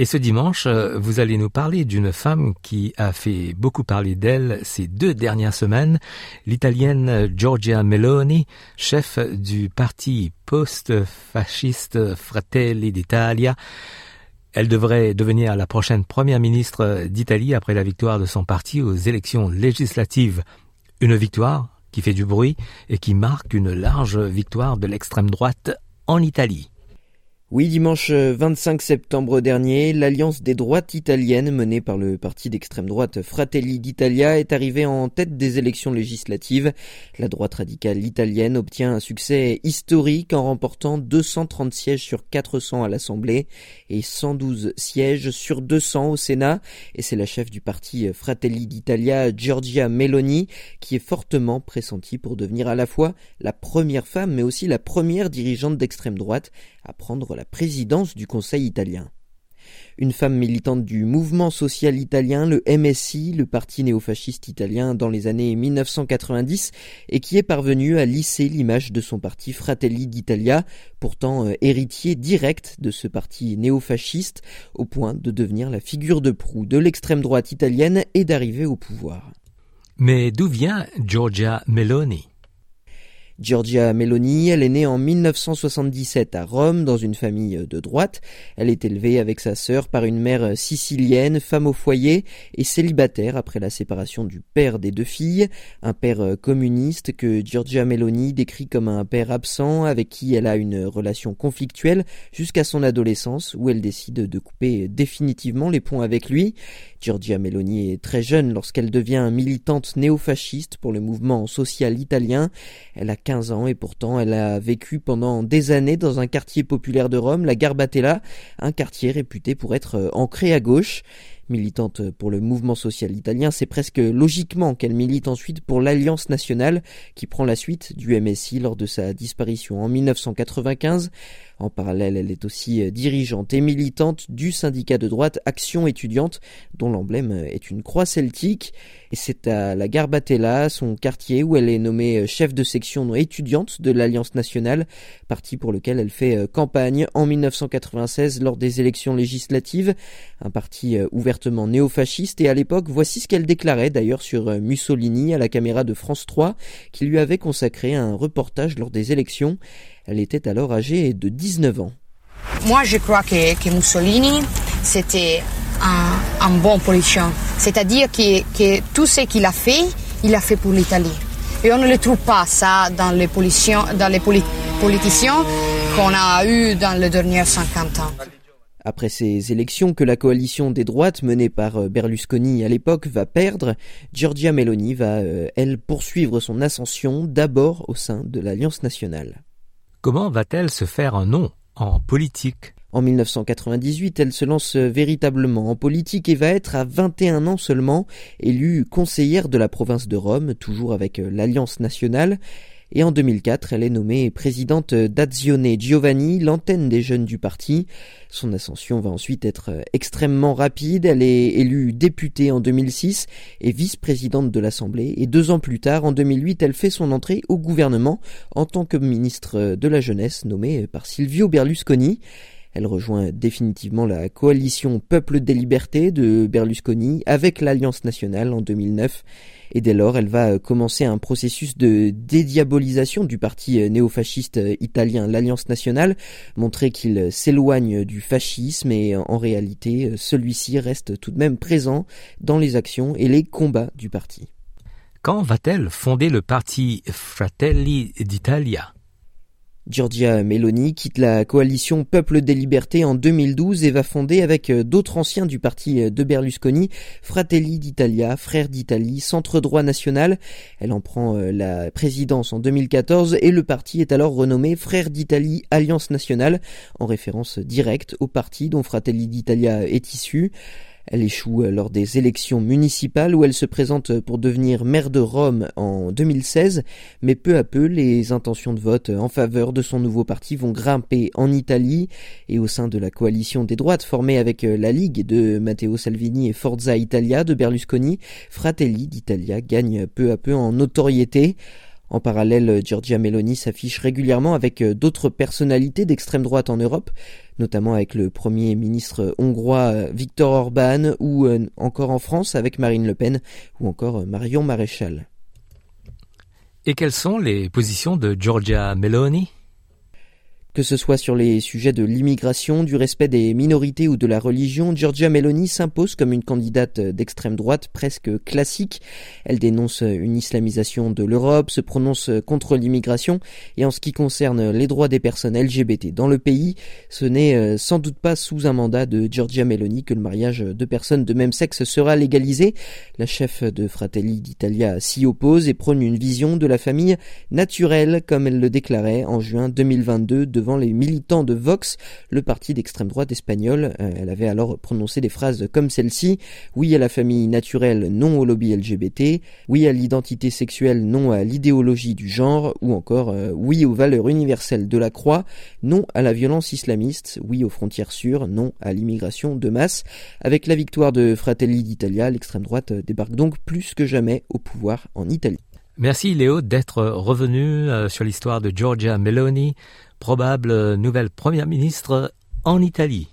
Et ce dimanche, euh, vous allez nous parler d'une femme qui a fait beaucoup parler d'elle ces deux dernières semaines, l'italienne Giorgia Meloni, chef du parti post-fasciste Fratelli d'Italia. Elle devrait devenir la prochaine première ministre d'Italie après la victoire de son parti aux élections législatives. Une victoire qui fait du bruit et qui marque une large victoire de l'extrême droite en Italie. Oui, dimanche 25 euh, septembre dernier, l'alliance des droites italiennes menée par le parti d'extrême droite Fratelli d'Italia est arrivée en tête des élections législatives. La droite radicale italienne obtient un succès historique en remportant 230 sièges sur 400 à l'Assemblée et 112 sièges sur 200 au Sénat. Et c'est la chef du parti Fratelli d'Italia, Giorgia Meloni, qui est fortement pressentie pour devenir à la fois la première femme mais aussi la première dirigeante d'extrême droite à prendre la présidence du Conseil italien. Une femme militante du mouvement social italien, le MSI, le parti néofasciste italien dans les années 1990, et qui est parvenue à lisser l'image de son parti Fratelli d'Italia, pourtant euh, héritier direct de ce parti néofasciste, au point de devenir la figure de proue de l'extrême droite italienne et d'arriver au pouvoir. Mais d'où vient Giorgia Meloni? Giorgia Meloni, elle est née en 1977 à Rome dans une famille de droite. Elle est élevée avec sa sœur par une mère sicilienne, femme au foyer et célibataire après la séparation du père des deux filles, un père communiste que Giorgia Meloni décrit comme un père absent avec qui elle a une relation conflictuelle jusqu'à son adolescence où elle décide de couper définitivement les ponts avec lui. Giorgia Meloni est très jeune lorsqu'elle devient militante néofasciste pour le mouvement social italien. Elle a 15 ans et pourtant elle a vécu pendant des années dans un quartier populaire de Rome, la Garbatella, un quartier réputé pour être ancré à gauche. Militante pour le mouvement social italien, c'est presque logiquement qu'elle milite ensuite pour l'Alliance nationale qui prend la suite du MSI lors de sa disparition en 1995. En parallèle, elle est aussi euh, dirigeante et militante du syndicat de droite Action étudiante, dont l'emblème euh, est une croix celtique. Et c'est à la Garbatella, son quartier, où elle est nommée euh, chef de section étudiante de l'Alliance nationale, parti pour lequel elle fait campagne en 1996 lors des élections législatives. Un parti ouvertement néofasciste. Et à l'époque, voici ce qu'elle déclarait d'ailleurs sur Mussolini à la caméra de France 3, qui lui avait consacré un reportage lors des élections. Elle était alors âgée de 19 ans. Moi, je crois que, Mussolini, c'était un, bon politicien. C'est-à-dire que, tout ce qu'il a fait, il a fait pour l'Italie. Et on ne le trouve pas ça dans les, dans les politiciens qu'on a eus dans les derniers 50 ans. Après ces élections que la coalition des droites menée par euh, Berlusconi à l'époque va perdre, Giorgia Meloni va, euh, elle, poursuivre son ascension d'abord au sein de l'Alliance nationale. Comment va-t-elle se faire un nom en politique? En 1998, elle se lance véritablement en politique et va être à 21 ans seulement élue conseillère de la province de Rome, toujours avec l'Alliance nationale et en 2004, elle est nommée présidente d'Azione Giovanni, l'antenne des jeunes du parti. Son ascension va ensuite être extrêmement rapide. Elle est élue députée en 2006 et vice-présidente de l'Assemblée. Et deux ans plus tard, en 2008, elle fait son entrée au gouvernement en tant que ministre de la Jeunesse nommée par Silvio Berlusconi. Elle rejoint définitivement la coalition Peuple des Libertés de Berlusconi avec l'Alliance nationale en 2009 et dès lors elle va commencer un processus de dédiabolisation du parti néofasciste italien l'Alliance nationale, montrer qu'il s'éloigne du fascisme et en réalité celui-ci reste tout de même présent dans les actions et les combats du parti. Quand va-t-elle fonder le parti Fratelli d'Italia? Giorgia Meloni quitte la coalition Peuple des Libertés en 2012 et va fonder avec euh, d'autres anciens du parti euh, de Berlusconi Fratelli d'Italia, Frères d'Italie, Centre droit national. Elle en prend euh, la présidence en 2014 et le parti est alors renommé Frères d'Italie Alliance nationale en référence directe au parti dont Fratelli d'Italia est issu. Elle échoue lors des élections municipales où elle se présente pour devenir maire de Rome en 2016, mais peu à peu les intentions de vote en faveur de son nouveau parti vont grimper en Italie et au sein de la coalition des droites formée avec la Ligue de Matteo Salvini et Forza Italia de Berlusconi, Fratelli d'Italia gagne peu à peu en notoriété. En parallèle, Giorgia Meloni s'affiche régulièrement avec euh, d'autres personnalités d'extrême droite en Europe, notamment avec le Premier ministre hongrois euh, Viktor Orban ou euh, encore en France avec Marine Le Pen ou encore Marion Maréchal. Et quelles sont les positions de Giorgia Meloni? Que ce soit sur les sujets de l'immigration, du respect des minorités ou de la religion, Giorgia Meloni s'impose comme une candidate d'extrême droite presque classique. Elle dénonce une islamisation de l'Europe, se prononce contre l'immigration et en ce qui concerne les droits des personnes LGBT dans le pays, ce n'est euh, sans doute pas sous un mandat de Giorgia Meloni que le mariage de personnes de même sexe sera légalisé. La chef de Fratelli d'Italia s'y oppose et prône une vision de la famille naturelle comme elle le déclarait en juin 2022 devant les militants de Vox, le parti d'extrême droite espagnol. Euh, elle avait alors prononcé des phrases comme celle-ci Oui à la famille naturelle, non au lobby LGBT. Oui à l'identité sexuelle, non à l'idéologie du genre. Ou encore euh, Oui aux valeurs universelles de la croix, non à la violence islamiste. Oui aux frontières sûres, non à l'immigration de masse. Avec la victoire de Fratelli d'Italia, l'extrême droite débarque donc plus que jamais au pouvoir en Italie. Merci Léo d'être revenu euh, sur l'histoire de Giorgia Meloni probable nouvelle première ministre en Italie.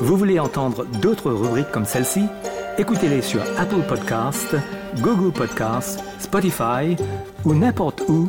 Vous voulez entendre d'autres rubriques comme celle-ci? Écoutez-les sur Apple Podcasts, Google Podcasts, Spotify ou n'importe où